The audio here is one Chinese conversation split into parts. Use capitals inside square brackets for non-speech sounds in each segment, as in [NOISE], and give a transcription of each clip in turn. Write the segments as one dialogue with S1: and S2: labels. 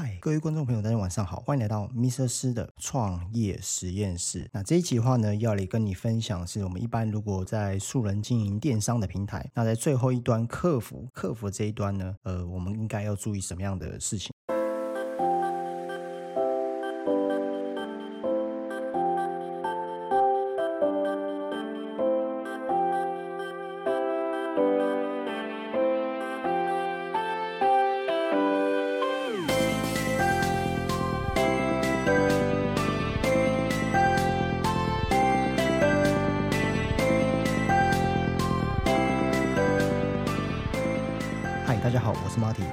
S1: 嗨，各位观众朋友，大家晚上好，欢迎来到 Mr. 师的创业实验室。那这一集的话呢，要来跟你分享，是我们一般如果在素人经营电商的平台，那在最后一端客服客服这一端呢，呃，我们应该要注意什么样的事情？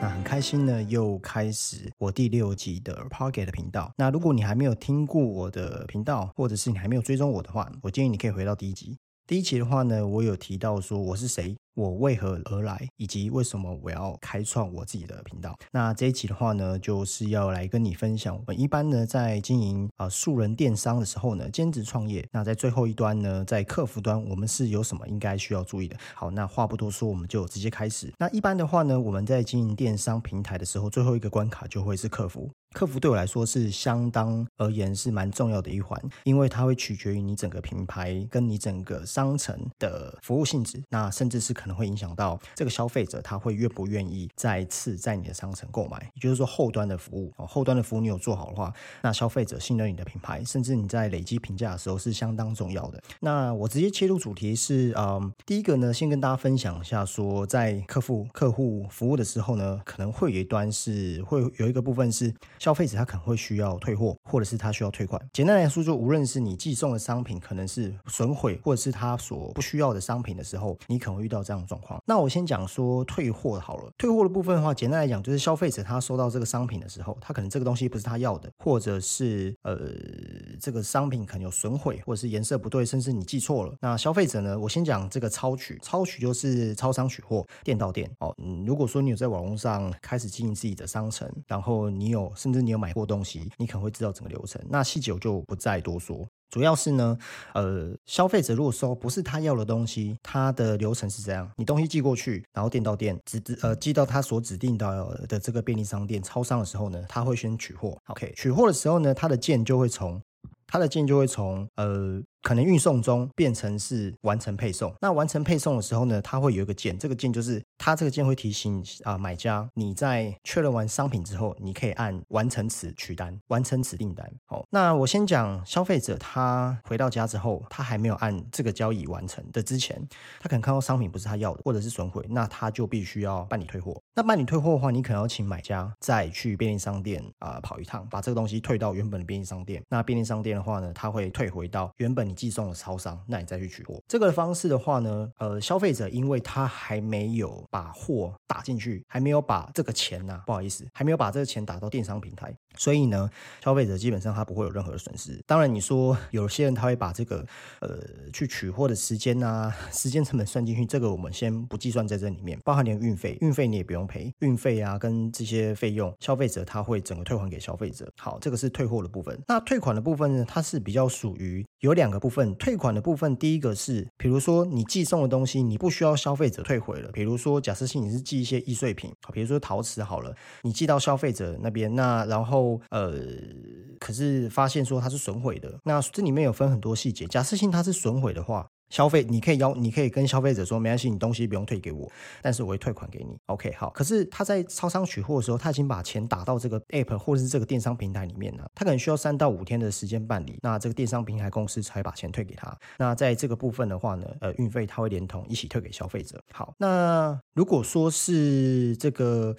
S1: 那很开心呢，又开始我第六集的 Pocket 频道。那如果你还没有听过我的频道，或者是你还没有追踪我的话，我建议你可以回到第一集。第一期的话呢，我有提到说我是谁。我为何而来，以及为什么我要开创我自己的频道？那这一集的话呢，就是要来跟你分享，我们一般呢在经营啊素人电商的时候呢，兼职创业。那在最后一端呢，在客服端，我们是有什么应该需要注意的？好，那话不多说，我们就直接开始。那一般的话呢，我们在经营电商平台的时候，最后一个关卡就会是客服。客服对我来说是相当而言是蛮重要的一环，因为它会取决于你整个品牌跟你整个商城的服务性质，那甚至是可能会影响到这个消费者他会愿不愿意再次在你的商城购买。也就是说，后端的服务哦，后端的服务你有做好的话，那消费者信任你的品牌，甚至你在累积评价的时候是相当重要的。那我直接切入主题是，嗯，第一个呢，先跟大家分享一下，说在客户客户服务的时候呢，可能会有一端是会有一个部分是。消费者他可能会需要退货，或者是他需要退款。简单来说，就无论是你寄送的商品可能是损毁，或者是他所不需要的商品的时候，你可能会遇到这样的状况。那我先讲说退货好了。退货的部分的话，简单来讲就是消费者他收到这个商品的时候，他可能这个东西不是他要的，或者是呃这个商品可能有损毁，或者是颜色不对，甚至你寄错了。那消费者呢，我先讲这个超取，超取就是超商取货，店到店哦。嗯，如果说你有在网络上开始经营自己的商城，然后你有甚至你有买过东西，你可能会知道整个流程。那细节我就不再多说。主要是呢，呃，消费者如果说不是他要的东西，他的流程是这样：你东西寄过去，然后店到店，指指呃寄到他所指定的的这个便利商店、超商的时候呢，他会先取货。OK，取货的时候呢，他的件就会从他的件就会从呃。可能运送中变成是完成配送，那完成配送的时候呢，它会有一个键，这个键就是它这个键会提醒啊买家，你在确认完商品之后，你可以按完成此取单，完成此订单。好，那我先讲消费者他回到家之后，他还没有按这个交易完成的之前，他可能看到商品不是他要的，或者是损毁，那他就必须要办理退货。那办理退货的话，你可能要请买家再去便利商店啊跑一趟，把这个东西退到原本的便利商店。那便利商店的话呢，他会退回到原本。你寄送了超商，那你再去取货。这个方式的话呢，呃，消费者因为他还没有把货打进去，还没有把这个钱呐，不好意思，还没有把这个钱打到电商平台，所以呢，消费者基本上他不会有任何的损失。当然，你说有些人他会把这个呃去取货的时间啊，[LAUGHS] 时间成本算进去，这个我们先不计算在这里面，包含连运费，运费你也不用赔，运费啊跟这些费用，消费者他会整个退还给消费者。好，这个是退货的部分。那退款的部分呢，它是比较属于有两个。部分退款的部分，第一个是，比如说你寄送的东西，你不需要消费者退回了。比如说，假设性你是寄一些易碎品，比如说陶瓷好了，你寄到消费者那边，那然后呃，可是发现说它是损毁的，那这里面有分很多细节。假设性它是损毁的话。消费你可以要，你可以跟消费者说，没关系，你东西不用退给我，但是我会退款给你。OK，好。可是他在超商取货的时候，他已经把钱打到这个 App 或者是这个电商平台里面了，他可能需要三到五天的时间办理，那这个电商平台公司才把钱退给他。那在这个部分的话呢，呃，运费他会连同一起退给消费者。好，那如果说是这个，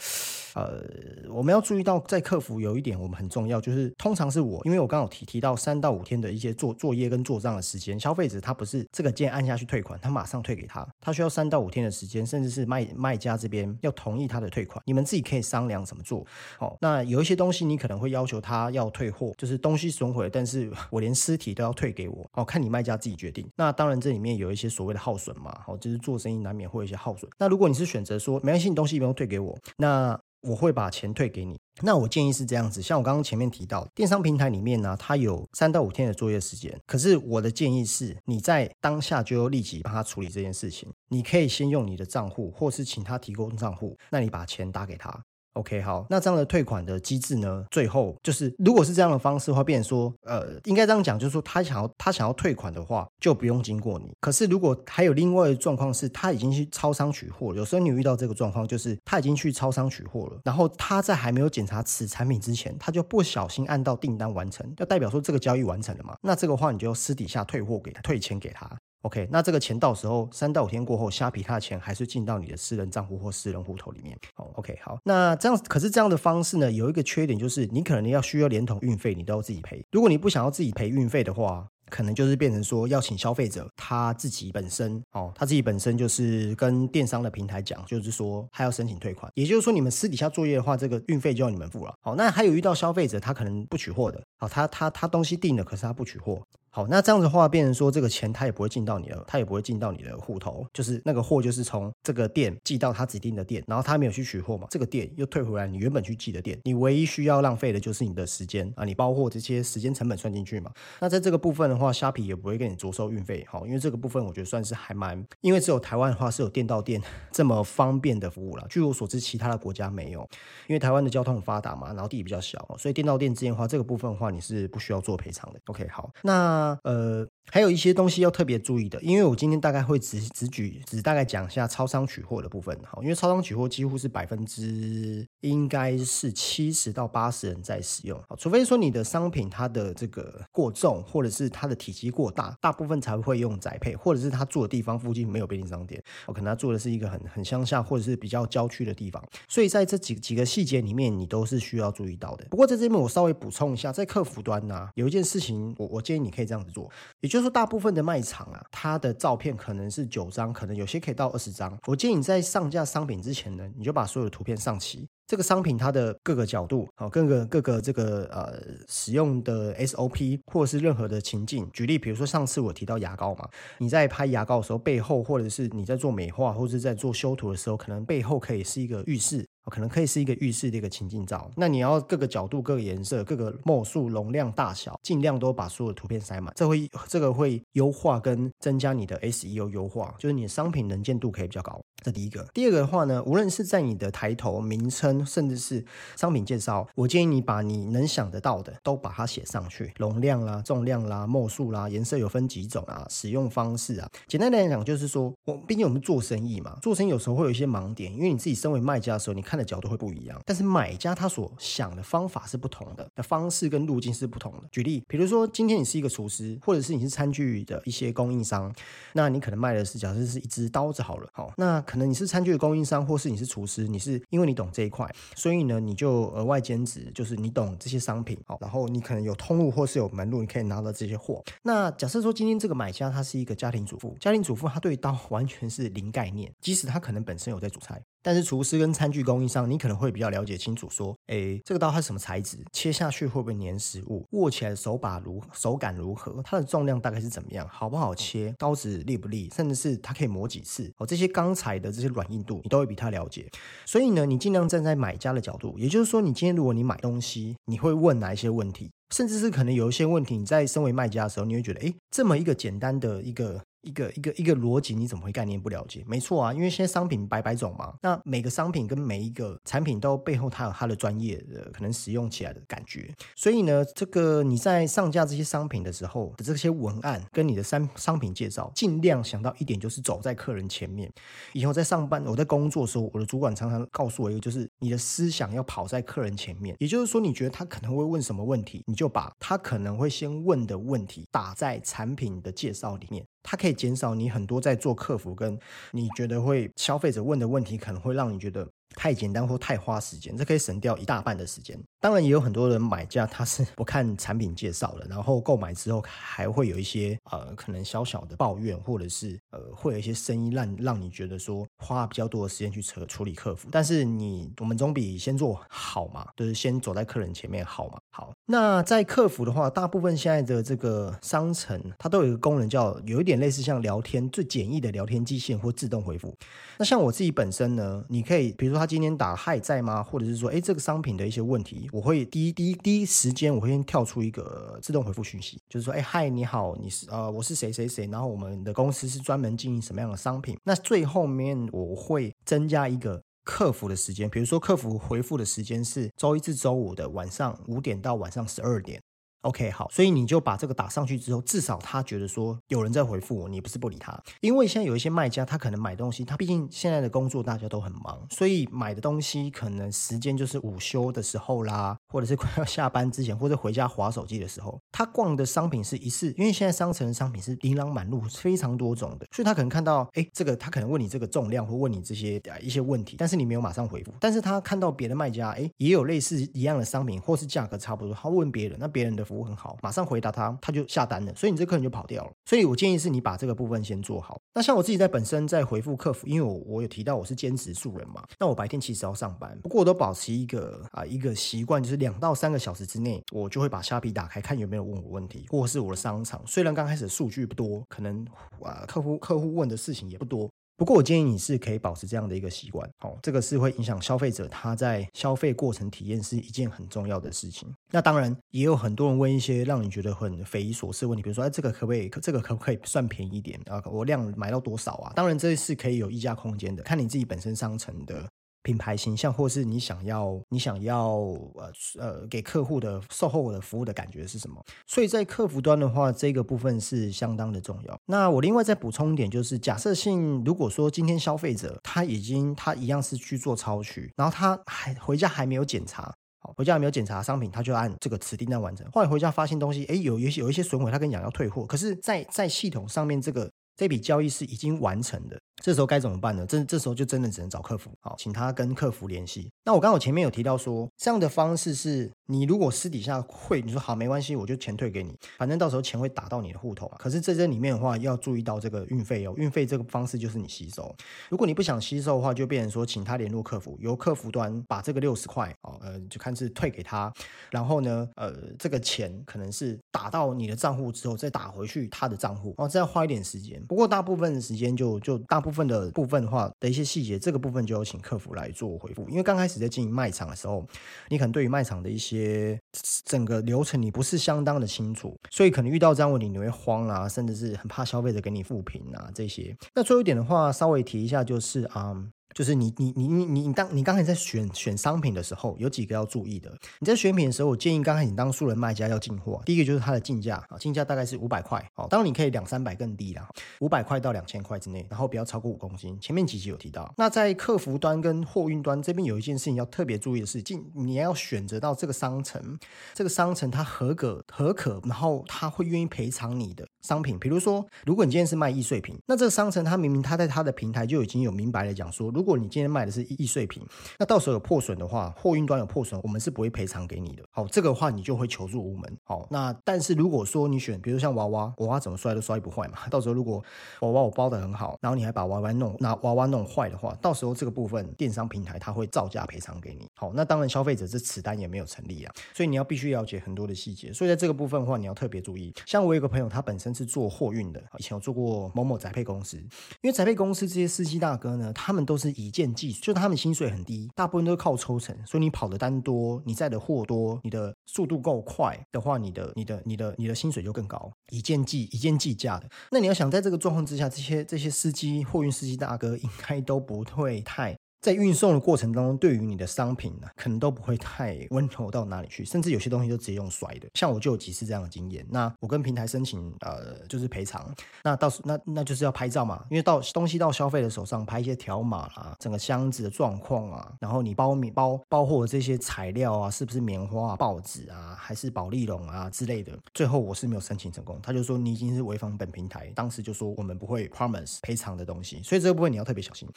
S1: 呃，我们要注意到在客服有一点我们很重要，就是通常是我，因为我刚好提提到三到五天的一些做作业跟做账的时间，消费者他不是这个键。按下去退款，他马上退给他，他需要三到五天的时间，甚至是卖卖家这边要同意他的退款，你们自己可以商量怎么做。好，那有一些东西你可能会要求他要退货，就是东西损毁，但是我连尸体都要退给我。哦，看你卖家自己决定。那当然这里面有一些所谓的耗损嘛，好，就是做生意难免会有一些耗损。那如果你是选择说没关系，你东西不用退给我，那。我会把钱退给你。那我建议是这样子，像我刚刚前面提到，电商平台里面呢，它有三到五天的作业时间。可是我的建议是，你在当下就要立即帮他处理这件事情。你可以先用你的账户，或是请他提供账户，那你把钱打给他。OK，好，那这样的退款的机制呢？最后就是，如果是这样的方式的话，变成说，呃，应该这样讲，就是说他想要他想要退款的话，就不用经过你。可是如果还有另外的状况是，他已经去超商取货，有时候你遇到这个状况，就是他已经去超商取货了，然后他在还没有检查此产品之前，他就不小心按到订单完成，就代表说这个交易完成了嘛？那这个话你就私底下退货给他，退钱给他。OK，那这个钱到时候三到五天过后，虾皮它的钱还是进到你的私人账户或私人户头里面。好，OK，好，那这样可是这样的方式呢，有一个缺点就是你可能要需要连同运费，你都要自己赔。如果你不想要自己赔运费的话，可能就是变成说要请消费者他自己本身哦，他自己本身就是跟电商的平台讲，就是说他要申请退款。也就是说，你们私底下作业的话，这个运费就要你们付了。好，那还有遇到消费者他可能不取货的，好，他他他东西订了，可是他不取货。好，那这样子的话，变成说这个钱他也不会进到你的，他也不会进到你的户头，就是那个货就是从这个店寄到他指定的店，然后他没有去取货嘛，这个店又退回来你原本去寄的店，你唯一需要浪费的就是你的时间啊，你包括这些时间成本算进去嘛。那在这个部分的话，虾皮也不会给你着收运费，好，因为这个部分我觉得算是还蛮，因为只有台湾的话是有店到店 [LAUGHS] 这么方便的服务了，据我所知，其他的国家没有，因为台湾的交通很发达嘛，然后地比较小，所以店到店之间的话，这个部分的话你是不需要做赔偿的。OK，好，那呃。还有一些东西要特别注意的，因为我今天大概会只只举只大概讲一下超商取货的部分，哈，因为超商取货几乎是百分之应该是七十到八十人在使用，好，除非说你的商品它的这个过重，或者是它的体积过大，大部分才会用宅配，或者是他住的地方附近没有便利商店，我可能他住的是一个很很乡下或者是比较郊区的地方，所以在这几几个细节里面，你都是需要注意到的。不过在这边我稍微补充一下，在客服端呢，有一件事情，我我建议你可以这样子做，就是。说大部分的卖场啊，它的照片可能是九张，可能有些可以到二十张。我建议你在上架商品之前呢，你就把所有的图片上齐。这个商品它的各个角度，好，各个各个这个呃使用的 SOP 或者是任何的情境，举例，比如说上次我提到牙膏嘛，你在拍牙膏的时候，背后或者是你在做美化或者是在做修图的时候，可能背后可以是一个浴室。可能可以是一个浴室的一个情境照，那你要各个角度、各个颜色、各个墨数、容量大小，尽量都把所有的图片塞满，这会这个会优化跟增加你的 SEO 优化，就是你的商品能见度可以比较高。这第一个，第二个的话呢，无论是在你的抬头、名称，甚至是商品介绍，我建议你把你能想得到的都把它写上去，容量啦、重量啦、墨数啦、颜色有分几种啊、使用方式啊。简单来讲，就是说我毕竟我们做生意嘛，做生意有时候会有一些盲点，因为你自己身为卖家的时候，你看的角度会不一样，但是买家他所想的方法是不同的，的方式跟路径是不同的。举例，比如说今天你是一个厨师，或者是你是餐具的一些供应商，那你可能卖的是假设是一支刀子好了，好，那可能你是餐具的供应商，或是你是厨师，你是因为你懂这一块，所以呢你就额外兼职，就是你懂这些商品，好，然后你可能有通路或是有门路，你可以拿到这些货。那假设说今天这个买家他是一个家庭主妇，家庭主妇他对刀完全是零概念，即使他可能本身有在煮菜。但是厨师跟餐具供应商，你可能会比较了解清楚，说，哎，这个刀它是什么材质，切下去会不会粘食物，握起来手把如手感如何，它的重量大概是怎么样，好不好切，刀子利不利，甚至是它可以磨几次，哦，这些钢材的这些软硬度，你都会比他了解。所以呢，你尽量站在买家的角度，也就是说，你今天如果你买东西，你会问哪一些问题，甚至是可能有一些问题，你在身为卖家的时候，你会觉得，哎，这么一个简单的一个。一个一个一个逻辑，你怎么会概念不了解？没错啊，因为现在商品百百种嘛，那每个商品跟每一个产品都背后它有它的专业的可能使用起来的感觉，所以呢，这个你在上架这些商品的时候的这些文案跟你的商商品介绍，尽量想到一点就是走在客人前面。以后在上班，我在工作的时候，我的主管常常告诉我一个，就是你的思想要跑在客人前面，也就是说，你觉得他可能会问什么问题，你就把他可能会先问的问题打在产品的介绍里面。它可以减少你很多在做客服跟你觉得会消费者问的问题，可能会让你觉得。太简单或太花时间，这可以省掉一大半的时间。当然，也有很多人买家他是不看产品介绍的，然后购买之后还会有一些呃可能小小的抱怨，或者是呃会有一些声音让让你觉得说花比较多的时间去处处理客服。但是你我们总比先做好嘛，就是先走在客人前面好嘛。好，那在客服的话，大部分现在的这个商城它都有一个功能叫有一点类似像聊天最简易的聊天机器或自动回复。那像我自己本身呢，你可以比如说。他今天打嗨在吗？或者是说，哎，这个商品的一些问题，我会第一第一第一时间，我会先跳出一个自动回复讯息，就是说，哎，嗨，你好，你是呃，我是谁谁谁，然后我们的公司是专门经营什么样的商品？那最后面我会增加一个。客服的时间，比如说客服回复的时间是周一至周五的晚上五点到晚上十二点。OK，好，所以你就把这个打上去之后，至少他觉得说有人在回复我，你不是不理他。因为现在有一些卖家，他可能买东西，他毕竟现在的工作大家都很忙，所以买的东西可能时间就是午休的时候啦，或者是快要下班之前，或者回家划手机的时候。他逛的商品是一次，因为现在商城的商品是琳琅满目，非常多种的，所以他可能看到，哎，这个他可能问你这个重量，或问你这些一些问题，但是你没有马上回复。但是他看到别的卖家，哎，也有类似一样的商品，或是价格差不多，他问别人，那别人的服务很好，马上。回答他，他就下单了，所以你这客人就跑掉了。所以我建议是你把这个部分先做好。那像我自己在本身在回复客服，因为我我有提到我是兼职素人嘛，那我白天其实要上班，不过我都保持一个啊一个习惯，就是两到三个小时之内，我就会把虾皮打开看有没有问我问题，或是我的商场。虽然刚开始数据不多，可能啊客户客户问的事情也不多。不过我建议你是可以保持这样的一个习惯，好，这个是会影响消费者他在消费过程体验是一件很重要的事情。那当然也有很多人问一些让你觉得很匪夷所思的问题，比如说，哎，这个可不可以？这个可不可以算便宜一点啊？我量买到多少啊？当然这是可以有溢价空间的，看你自己本身商城的。品牌形象，或是你想要你想要呃呃给客户的售后的服务的感觉是什么？所以在客服端的话，这个部分是相当的重要。那我另外再补充一点，就是假设性，如果说今天消费者他已经他一样是去做超取，然后他还回家还没有检查，好回家还没有检查商品，他就按这个此订单完成。后来回家发现东西，哎，有一些有一些损毁，他跟你讲要退货，可是，在在系统上面这个这笔交易是已经完成的。这时候该怎么办呢？这这时候就真的只能找客服，好，请他跟客服联系。那我刚好前面有提到说，这样的方式是你如果私底下会，你说好没关系，我就钱退给你，反正到时候钱会打到你的户头嘛。可是在这里面的话，要注意到这个运费哦，运费这个方式就是你吸收。如果你不想吸收的话，就变成说，请他联络客服，由客服端把这个六十块哦，呃，就看是退给他，然后呢，呃，这个钱可能是打到你的账户之后再打回去他的账户，哦，这样花一点时间。不过大部分的时间就就大部部分的部分的话的一些细节，这个部分就有请客服来做回复。因为刚开始在经营卖场的时候，你可能对于卖场的一些整个流程你不是相当的清楚，所以可能遇到这样问题你会慌啊，甚至是很怕消费者给你复评啊这些。那最后一点的话，稍微提一下就是啊。就是你你你你你当你刚才在选选商品的时候，有几个要注意的。你在选品的时候，我建议刚开始你当素人卖家要进货，第一个就是它的进价啊，进价大概是五百块，哦，当然你可以两三百更低啦，五百块到两千块之内，然后不要超过五公斤。前面几集有提到。那在客服端跟货运端这边有一件事情要特别注意的是，进你要选择到这个商城，这个商城它合格合可，然后他会愿意赔偿你的商品。比如说，如果你今天是卖易碎品，那这个商城它明明它在它的平台就已经有明白的讲说，如果你今天卖的是易碎品，那到时候有破损的话，货运端有破损，我们是不会赔偿给你的。好，这个话你就会求助无门。好，那但是如果说你选，比如像娃娃，娃娃怎么摔都摔不坏嘛。[LAUGHS] 到时候如果娃娃我包的很好，然后你还把娃娃弄拿娃娃弄坏的话，到时候这个部分电商平台它会造价赔偿给你。好，那当然消费者这此单也没有成立啊，所以你要必须了解很多的细节。所以在这个部分的话，你要特别注意。像我有个朋友，他本身是做货运的，以前有做过某某宅配公司，因为宅配公司这些司机大哥呢，他们都是以件计。就他们薪水很低，大部分都是靠抽成，所以你跑的单多，你载的货多，你的速度够快的话，你的、你的、你的、你的薪水就更高，一件计一件计价的。那你要想在这个状况之下，这些这些司机货运司机大哥应该都不会太。在运送的过程当中，对于你的商品呢，可能都不会太 [LAUGHS] 温柔到哪里去，甚至有些东西就直接用甩的。像我就有几次这样的经验。那我跟平台申请，呃，就是赔偿。那到时那那就是要拍照嘛，因为到东西到消费者手上，拍一些条码啦，整个箱子的状况啊，然后你包米包包货这些材料啊，是不是棉花、报纸啊，还是保利龙啊之类的。最后我是没有申请成功，他就说你已经是违反本平台，当时就说我们不会 promise 赔偿的东西，所以这个部分你要特别小心。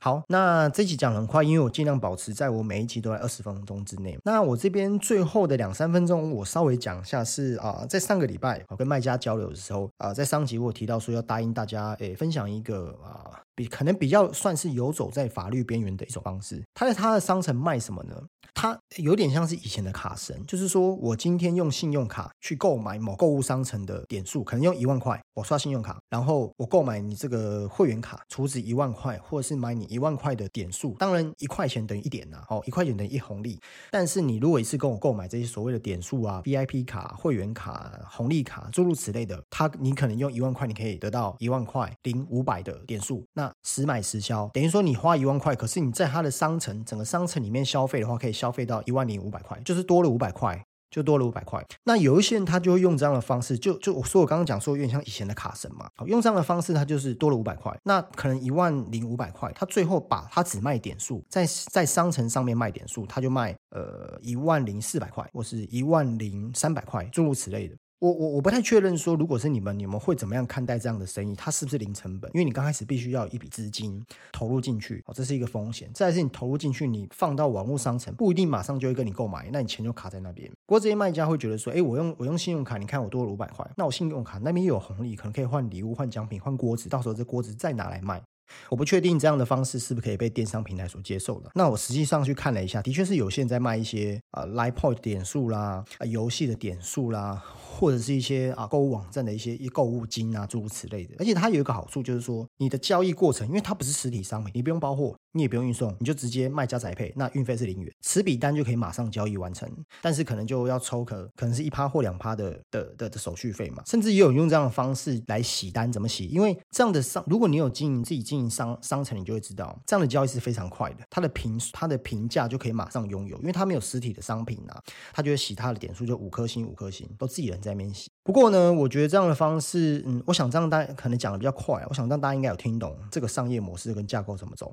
S1: 好，那这集讲很快，因为我尽量保持在我每一集都在二十分钟之内。那我这边最后的两三分钟，我稍微讲一下是啊，在上个礼拜我跟卖家交流的时候啊，在上集我有提到说要答应大家诶，分享一个啊。比可能比较算是游走在法律边缘的一种方式。他在他的商城卖什么呢？他有点像是以前的卡神，就是说我今天用信用卡去购买某购物商城的点数，可能用一万块，我刷信用卡，然后我购买你这个会员卡，储值一万块，或者是买你一万块的点数。当然一块钱等于一点呐，哦，一块钱等于一红利。但是你如果一次跟我购买这些所谓的点数啊、VIP 卡、会员卡、红利卡诸如此类的，他你可能用一万块，你可以得到一万块零五百的点数。那实买实销，等于说你花一万块，可是你在它的商城整个商城里面消费的话，可以消费到一万零五百块，就是多了五百块。就多了五百块。那有一些人他就会用这样的方式，就就我说我刚刚讲说有点像以前的卡神嘛，好用这样的方式他就是多了五百块。那可能一万零五百块，他最后把他只卖点数，在在商城上面卖点数，他就卖呃一万零四百块，或是一万零三百块，诸如此类的。我我我不太确认说，如果是你们，你们会怎么样看待这样的生意？它是不是零成本？因为你刚开始必须要有一笔资金投入进去，哦，这是一个风险。再是你投入进去，你放到网络商城，不一定马上就会跟你购买，那你钱就卡在那边。不过这些卖家会觉得说，哎，我用我用信用卡，你看我多了五百块，那我信用卡那边又有红利，可能可以换礼物、换奖品、换锅子，到时候这锅子再拿来卖。我不确定这样的方式是不是可以被电商平台所接受的。那我实际上去看了一下，的确是有些人在卖一些啊 l i point 点数啦，啊游戏的点数啦。或者是一些啊购物网站的一些一购物金啊诸如此类的，而且它有一个好处就是说，你的交易过程，因为它不是实体商品，你不用包货，你也不用运送，你就直接卖家宅配，那运费是零元，此笔单就可以马上交易完成。但是可能就要抽可可能是一趴或两趴的的的的手续费嘛，甚至也有用这样的方式来洗单，怎么洗？因为这样的商，如果你有经营自己经营商商城，你就会知道这样的交易是非常快的，它的评它的评价就可以马上拥有，因为它没有实体的商品啊，它就会洗它的点数，就五颗星五颗星，都自己人在面洗。不过呢，我觉得这样的方式，嗯，我想这样大家可能讲的比较快，我想让大家应该有听懂这个商业模式跟架构怎么走。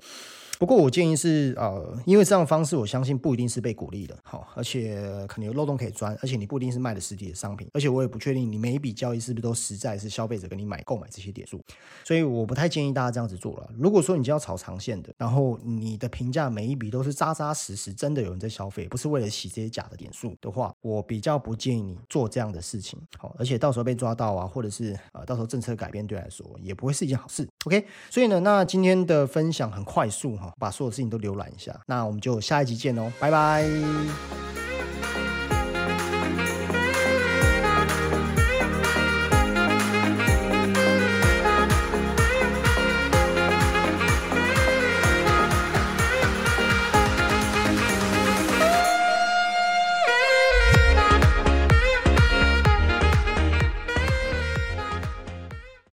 S1: 不过我建议是，呃，因为这样的方式，我相信不一定是被鼓励的，好，而且可能有漏洞可以钻，而且你不一定是卖的实体的商品，而且我也不确定你每一笔交易是不是都实在是消费者跟你买购买这些点数，所以我不太建议大家这样子做了。如果说你就要炒长线的，然后你的评价每一笔都是扎扎实实，真的有人在消费，不是为了洗这些假的点数的话，我比较不建议你做这样的事情，好，而且到时候被抓到啊，或者是呃，到时候政策改变对来说也不会是一件好事。OK，所以呢，那今天的分享很快速哈。把所有事情都浏览一下，那我们就下一集见喽，拜拜。